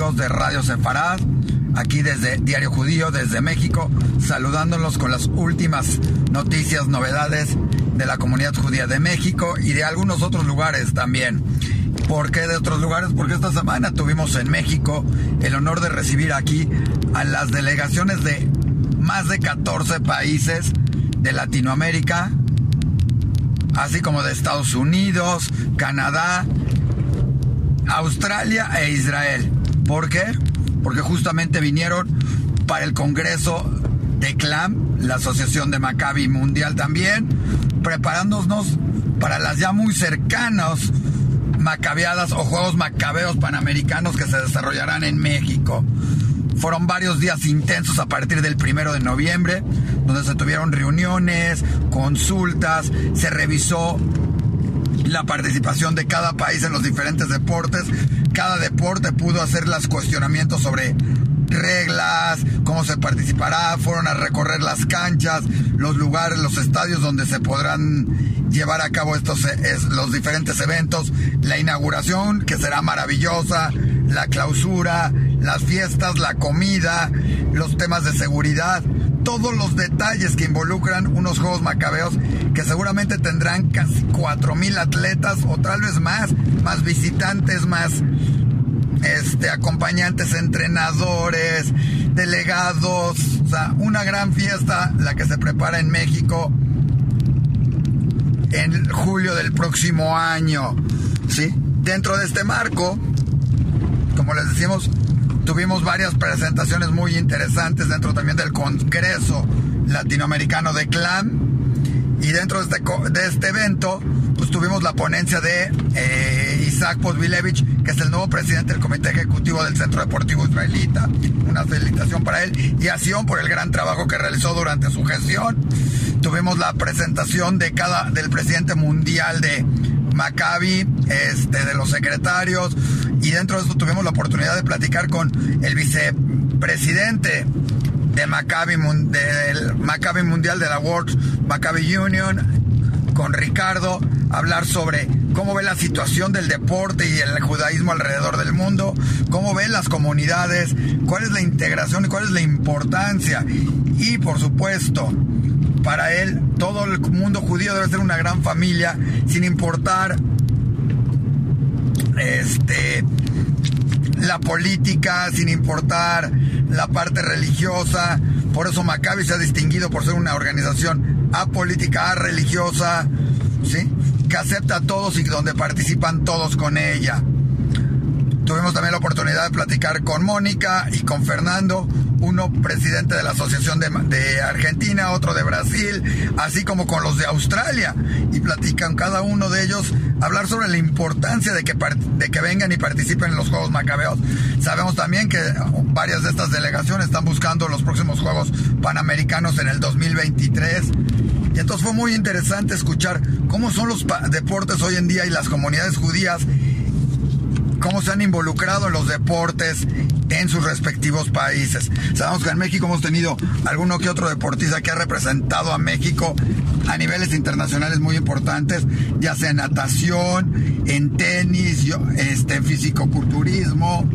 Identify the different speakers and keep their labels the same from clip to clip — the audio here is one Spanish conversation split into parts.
Speaker 1: de Radio Sefarad, aquí desde Diario Judío, desde México, saludándolos con las últimas noticias, novedades de la comunidad judía de México y de algunos otros lugares también. ¿Por qué de otros lugares? Porque esta semana tuvimos en México el honor de recibir aquí a las delegaciones de más de 14 países de Latinoamérica, así como de Estados Unidos, Canadá, Australia e Israel. ¿Por qué? Porque justamente vinieron para el Congreso de CLAM, la Asociación de Maccabi Mundial también, preparándonos para las ya muy cercanas macabeadas o Juegos Macabeos Panamericanos que se desarrollarán en México. Fueron varios días intensos a partir del primero de noviembre, donde se tuvieron reuniones, consultas, se revisó la participación de cada país en los diferentes deportes. Cada deporte pudo hacer los cuestionamientos sobre reglas, cómo se participará, fueron a recorrer las canchas, los lugares, los estadios donde se podrán llevar a cabo estos los diferentes eventos, la inauguración que será maravillosa, la clausura, las fiestas, la comida, los temas de seguridad, todos los detalles que involucran unos Juegos Macabeos que seguramente tendrán casi 4.000 atletas o tal vez más, más visitantes, más este, acompañantes, entrenadores, delegados, o sea, una gran fiesta la que se prepara en México en julio del próximo año, ¿sí? Dentro de este marco, como les decimos, tuvimos varias presentaciones muy interesantes dentro también del Congreso Latinoamericano de CLAN. Y dentro de este, de este evento, pues tuvimos la ponencia de eh, Isaac Pozvilevich, que es el nuevo presidente del Comité Ejecutivo del Centro Deportivo Israelita. Una felicitación para él y acción por el gran trabajo que realizó durante su gestión. Tuvimos la presentación de cada, del presidente mundial de Maccabi, este, de los secretarios, y dentro de esto tuvimos la oportunidad de platicar con el vicepresidente de Maccabi, del Maccabi Mundial de la World Maccabi Union, con Ricardo, hablar sobre cómo ve la situación del deporte y el judaísmo alrededor del mundo, cómo ven las comunidades, cuál es la integración y cuál es la importancia. Y por supuesto, para él todo el mundo judío debe ser una gran familia, sin importar este la política, sin importar la parte religiosa. Por eso Maccabi se ha distinguido por ser una organización apolítica, religiosa, ¿sí? Que acepta a todos y donde participan todos con ella. Tuvimos también la oportunidad de platicar con Mónica y con Fernando, uno presidente de la Asociación de, Argentina, otro de Brasil, así como con los de Australia. Y platican cada uno de ellos hablar sobre la importancia de que, de que vengan y participen en los Juegos Macabeos. Sabemos también que varias de estas delegaciones están buscando los próximos Juegos Panamericanos en el 2023. Entonces fue muy interesante escuchar cómo son los deportes hoy en día y las comunidades judías cómo se han involucrado en los deportes en sus respectivos países. Sabemos que en México hemos tenido alguno que otro deportista que ha representado a México a niveles internacionales muy importantes, ya sea en natación, en tenis, este, en fisicoculturismo,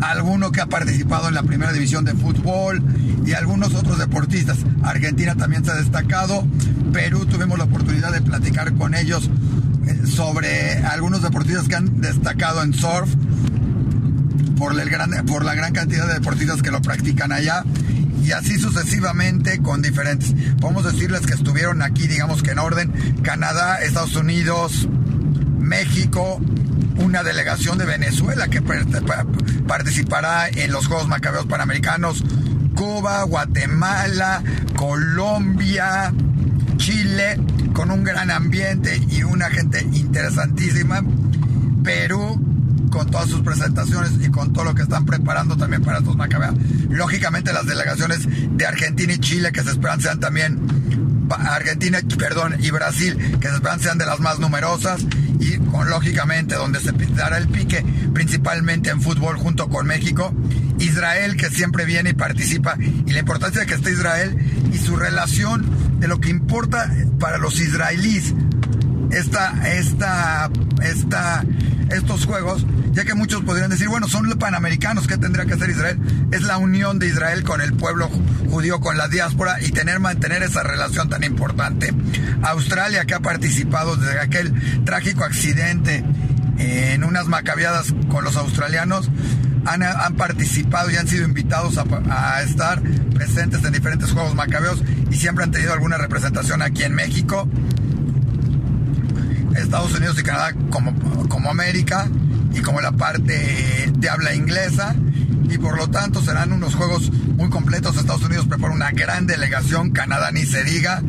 Speaker 1: alguno que ha participado en la primera división de fútbol y algunos otros deportistas. Argentina también se ha destacado, Perú tuvimos la oportunidad de platicar con ellos sobre algunos deportistas que han destacado en surf por, el por la gran cantidad de deportistas que lo practican allá y así sucesivamente con diferentes. Podemos decirles que estuvieron aquí, digamos que en orden, Canadá, Estados Unidos, México, una delegación de Venezuela que participará en los Juegos Macabeos Panamericanos, Cuba, Guatemala, Colombia, Chile, con un gran ambiente y una gente interesantísima. Perú, con todas sus presentaciones y con todo lo que están preparando también para estos macabeos. Lógicamente las delegaciones de Argentina y Chile que se esperan sean también Argentina, perdón, y Brasil, que se esperan sean de las más numerosas y con, lógicamente donde se dará el pique principalmente en fútbol junto con México, Israel que siempre viene y participa y la importancia de que esté Israel y su relación de lo que importa para los israelíes estos juegos ya que muchos podrían decir, bueno, son los panamericanos, ¿qué tendría que hacer Israel? Es la unión de Israel con el pueblo judío, con la diáspora y tener, mantener esa relación tan importante. Australia, que ha participado desde aquel trágico accidente en unas macabeadas con los australianos, han, participado y han sido invitados a, estar presentes en diferentes Juegos Macabeos y siempre han tenido alguna representación aquí en México, Estados Unidos y Canadá como, como América y como la parte de habla inglesa y por lo tanto serán unos juegos muy completos. Estados Unidos prepara una gran delegación, Canadá ni se diga,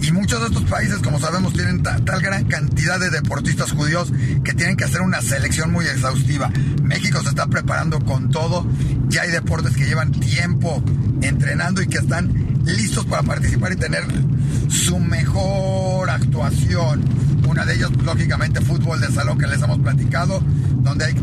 Speaker 1: y muchos de estos países, como sabemos, tienen tal gran cantidad de deportistas judíos que tienen que hacer una selección muy exhaustiva. México se está preparando con todo. Ya hay deportes que llevan tiempo entrenando y que están listos para participar y tener su mejor actuación. Una de ellas, lógicamente, fútbol de salón que les hemos platicado, donde hay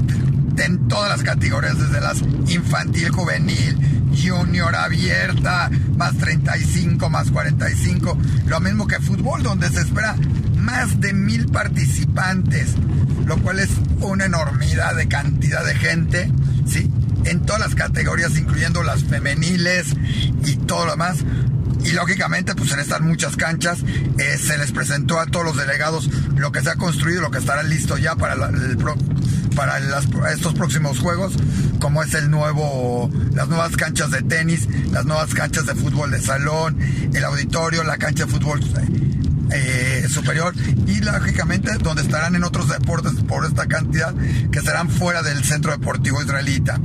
Speaker 1: en todas las categorías, desde las infantil, juvenil, junior abierta, más 35, más 45. Lo mismo que fútbol, donde se espera más de mil participantes, lo cual es una enormidad de cantidad de gente, ¿sí? En todas las categorías, incluyendo las femeniles y todo lo demás. Y lógicamente, pues en estas muchas canchas eh, se les presentó a todos los delegados lo que se ha construido, lo que estará listo ya para el, para estos próximos juegos, como es el nuevo, las nuevas canchas de tenis, las nuevas canchas de fútbol de salón, el auditorio, la cancha de fútbol eh, superior y lógicamente donde estarán en otros deportes por esta cantidad que serán fuera del centro deportivo israelita.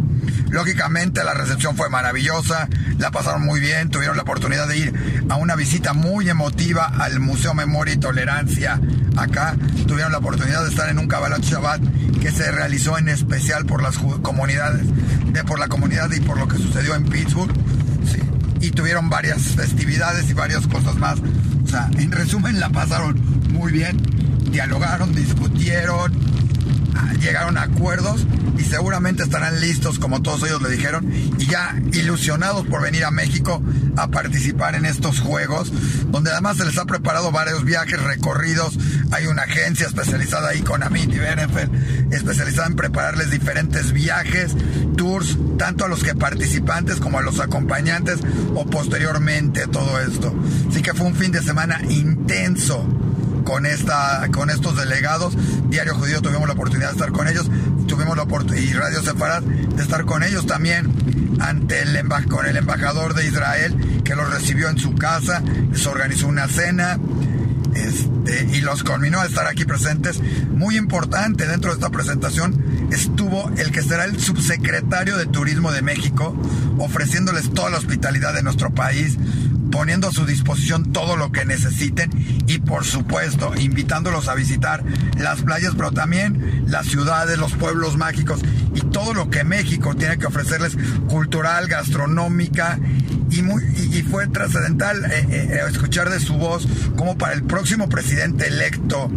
Speaker 1: Lógicamente la recepción fue maravillosa, la pasaron muy bien, tuvieron la oportunidad de ir a una visita muy emotiva al Museo Memoria y Tolerancia acá, tuvieron la oportunidad de estar en un Kabbalah Shabbat que se realizó en especial por las comunidades, de por la comunidad y por lo que sucedió en Pittsburgh. Y tuvieron varias festividades y varias cosas más. O sea, en resumen la pasaron muy bien, dialogaron, discutieron, ah, llegaron a acuerdos y seguramente estarán listos, como todos ellos le dijeron, y ya ilusionados por venir a México a participar en estos juegos, donde además se les ha preparado varios viajes, recorridos. Hay una agencia especializada ahí con Amit y especializada en prepararles diferentes viajes, tours, tanto a los que participantes como a los acompañantes o posteriormente todo esto. Así que fue un fin de semana intenso con, esta, con estos delegados. Diario Judío tuvimos la oportunidad de estar con ellos, tuvimos la oportunidad, y Radio Separad, de estar con ellos también ante el con el embajador de Israel que los recibió en su casa, les organizó una cena este, y los culminó a estar aquí presentes. Muy importante dentro de esta presentación estuvo el que será el subsecretario de Turismo de México, ofreciéndoles toda la hospitalidad de nuestro país, poniendo a su disposición todo lo que necesiten y por supuesto invitándolos a visitar las playas, pero también las ciudades, los pueblos mágicos y todo lo que México tiene que ofrecerles cultural, gastronómica y, muy, y, fue trascendental eh, eh, escuchar de su voz como para el próximo presidente electo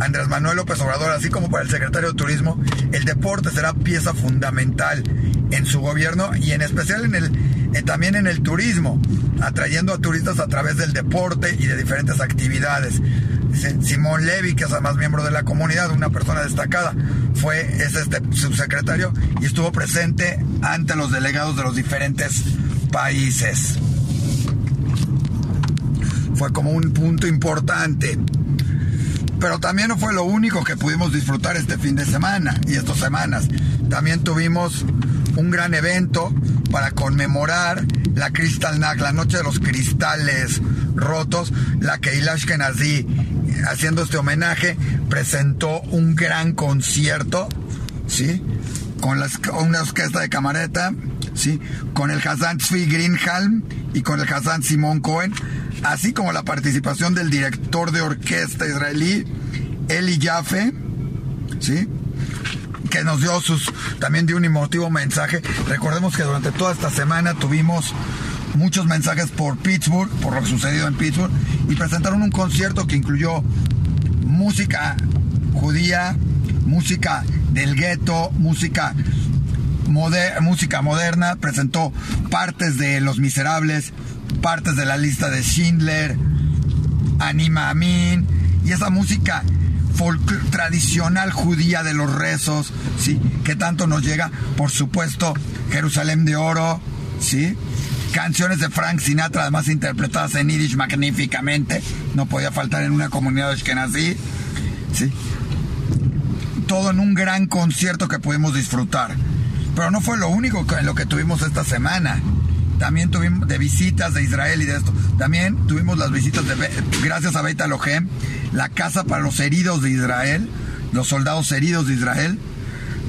Speaker 1: Andrés Manuel López Obrador, así como para el secretario de Turismo, el deporte será pieza fundamental en su gobierno y en especial en el también en el turismo, atrayendo a turistas a través del deporte y de diferentes actividades. Simón Levy, que es además miembro de la comunidad, una persona destacada, fue es este subsecretario y estuvo presente ante los delegados de los diferentes países. Fue como un punto importante. Pero también no fue lo único que pudimos disfrutar este fin de semana y estas semanas. También tuvimos un gran evento para conmemorar la Crystal Nack, la noche de los cristales rotos, la que Ashkenazi, haciendo este homenaje, presentó un gran concierto, ¿sí? Con las, una orquesta de camareta, ¿sí? Con el Hassan Tzvi Greenhalm y con el Hassan Simon Cohen, así como la participación del director de orquesta israelí, Eli Jaffe, ¿sí? Que nos dio sus también dio un emotivo mensaje. Recordemos que durante toda esta semana tuvimos muchos mensajes por Pittsburgh, por lo que sucedió en Pittsburgh, y presentaron un concierto que incluyó música judía, música del gueto, música, música moderna, presentó partes de Los Miserables, partes de la lista de Schindler, Anima Amin, y esa música tradicional judía de los rezos, ¿sí? Que tanto nos llega, por supuesto, Jerusalén de Oro, ¿sí? Canciones de Frank Sinatra, además interpretadas en Yiddish magníficamente, no podía faltar en una comunidad de ¿sí? Todo en un gran concierto que pudimos disfrutar. Pero no fue lo único en lo que tuvimos esta semana. También tuvimos de visitas de Israel y de esto. También tuvimos las visitas de, gracias a Beit Alohem, la casa para los heridos de Israel, los soldados heridos de Israel.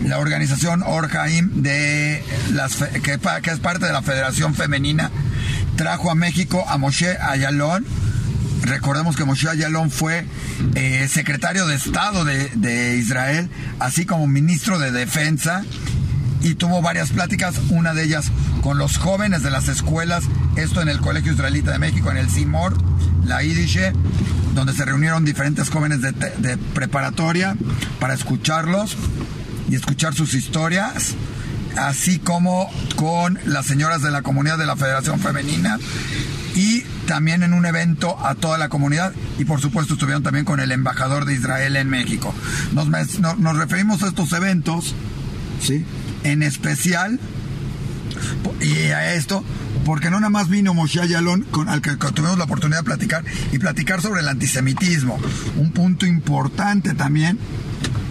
Speaker 1: La organización Orhaim, de las, que, es parte de la Federación Femenina, trajo a México a Moshe Ayalon. Recordemos que Moshe Ayalon fue eh, secretario de Estado de, de Israel, así como ministro de Defensa y tuvo varias pláticas, una de ellas con los jóvenes de las escuelas, esto en el Colegio Israelita de México, en el CIMOR, la IDISHE, donde se reunieron diferentes jóvenes de, de preparatoria para escucharlos y escuchar sus historias, así como con las señoras de la comunidad de la Federación Femenina y también en un evento a toda la comunidad y por supuesto estuvieron también con el embajador de Israel en México. Nos, nos referimos a estos eventos, ¿sí? En especial y a esto porque no nada más vino Moshe Ayalon, con al que tuvimos la oportunidad de platicar, y platicar sobre el antisemitismo, un punto importante también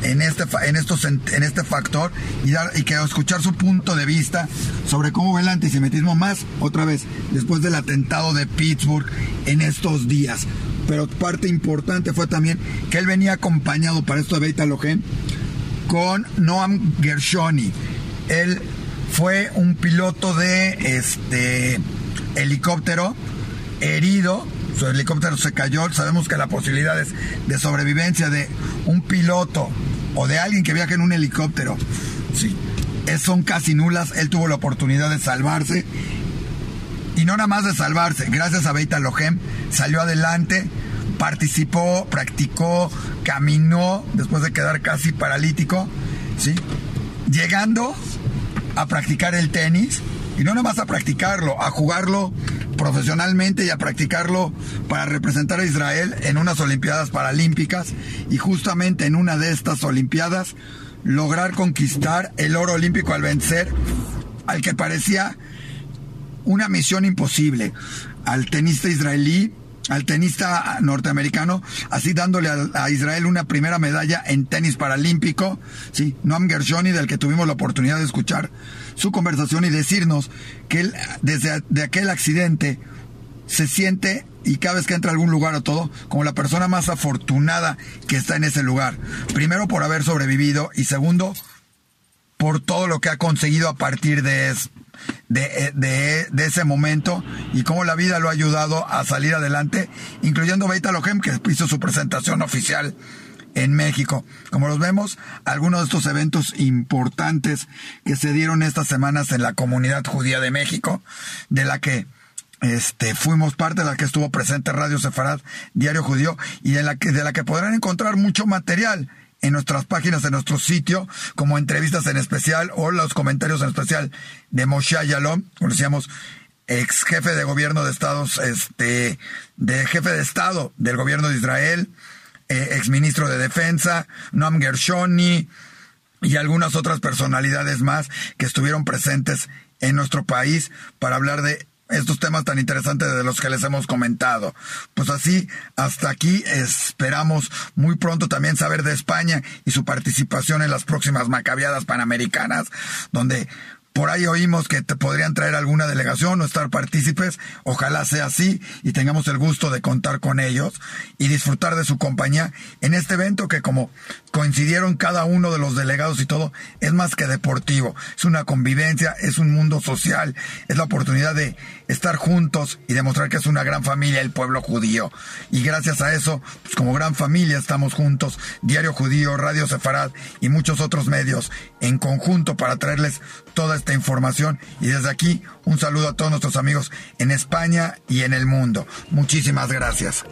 Speaker 1: en este, en estos, en este factor, y, dar, y que escuchar su punto de vista sobre cómo ve el antisemitismo más, otra vez, después del atentado de Pittsburgh en estos días. Pero parte importante fue también que él venía acompañado para esto de Beit Alohem con Noam Gershoni, él fue un piloto de este helicóptero herido. Su helicóptero se cayó. Sabemos que las posibilidades de sobrevivencia de un piloto o de alguien que viaja en un helicóptero sí, son casi nulas. Él tuvo la oportunidad de salvarse. Y no nada más de salvarse, gracias a Beita Lohem salió adelante, participó, practicó, caminó después de quedar casi paralítico, ¿sí? Llegando a practicar el tenis y no nada más a practicarlo, a jugarlo profesionalmente y a practicarlo para representar a Israel en unas Olimpiadas Paralímpicas y justamente en una de estas Olimpiadas lograr conquistar el oro olímpico al vencer al que parecía una misión imposible, al tenista israelí al tenista norteamericano, así dándole a, Israel una primera medalla en tenis paralímpico, sí, Noam Gershoni, del que tuvimos la oportunidad de escuchar su conversación y decirnos que él, desde de aquel accidente, se siente y cada vez que entra a algún lugar o todo, como la persona más afortunada que está en ese lugar. Primero por haber sobrevivido y segundo por todo lo que ha conseguido a partir de, de, de, ese momento y cómo la vida lo ha ayudado a salir adelante, incluyendo Beita Lohem, que hizo su presentación oficial en México. Como los vemos, algunos de estos eventos importantes que se dieron estas semanas en la comunidad judía de México, de la que este, fuimos parte de la que estuvo presente Radio Sefarad, Diario Judío, y de la que, de la que podrán encontrar mucho material en nuestras páginas, en nuestro sitio, como entrevistas en especial o los comentarios en especial de Moshe Yalom, como decíamos, ex jefe de gobierno de Estados, este, de jefe de Estado del gobierno de Israel, eh, ex ministro de Defensa, Noam Gershoni y algunas otras personalidades más que estuvieron presentes en nuestro país para hablar de estos temas tan interesantes de los que les hemos comentado. Pues así, hasta aquí esperamos muy pronto también saber de España y su participación en las próximas macabiadas panamericanas, donde por ahí oímos que te podrían traer alguna delegación o estar partícipes. Ojalá sea así y tengamos el gusto de contar con ellos y disfrutar de su compañía en este evento que como coincidieron cada uno de los delegados y todo, es más que deportivo. Es una convivencia, es un mundo social, es la oportunidad de estar juntos y demostrar que es una gran familia el pueblo judío. Y gracias a eso, pues como gran familia estamos juntos, Diario Judío, Radio Sefarad y muchos otros medios en conjunto para traerles toda esta información. Y desde aquí, un saludo a todos nuestros amigos en España y en el mundo. Muchísimas gracias.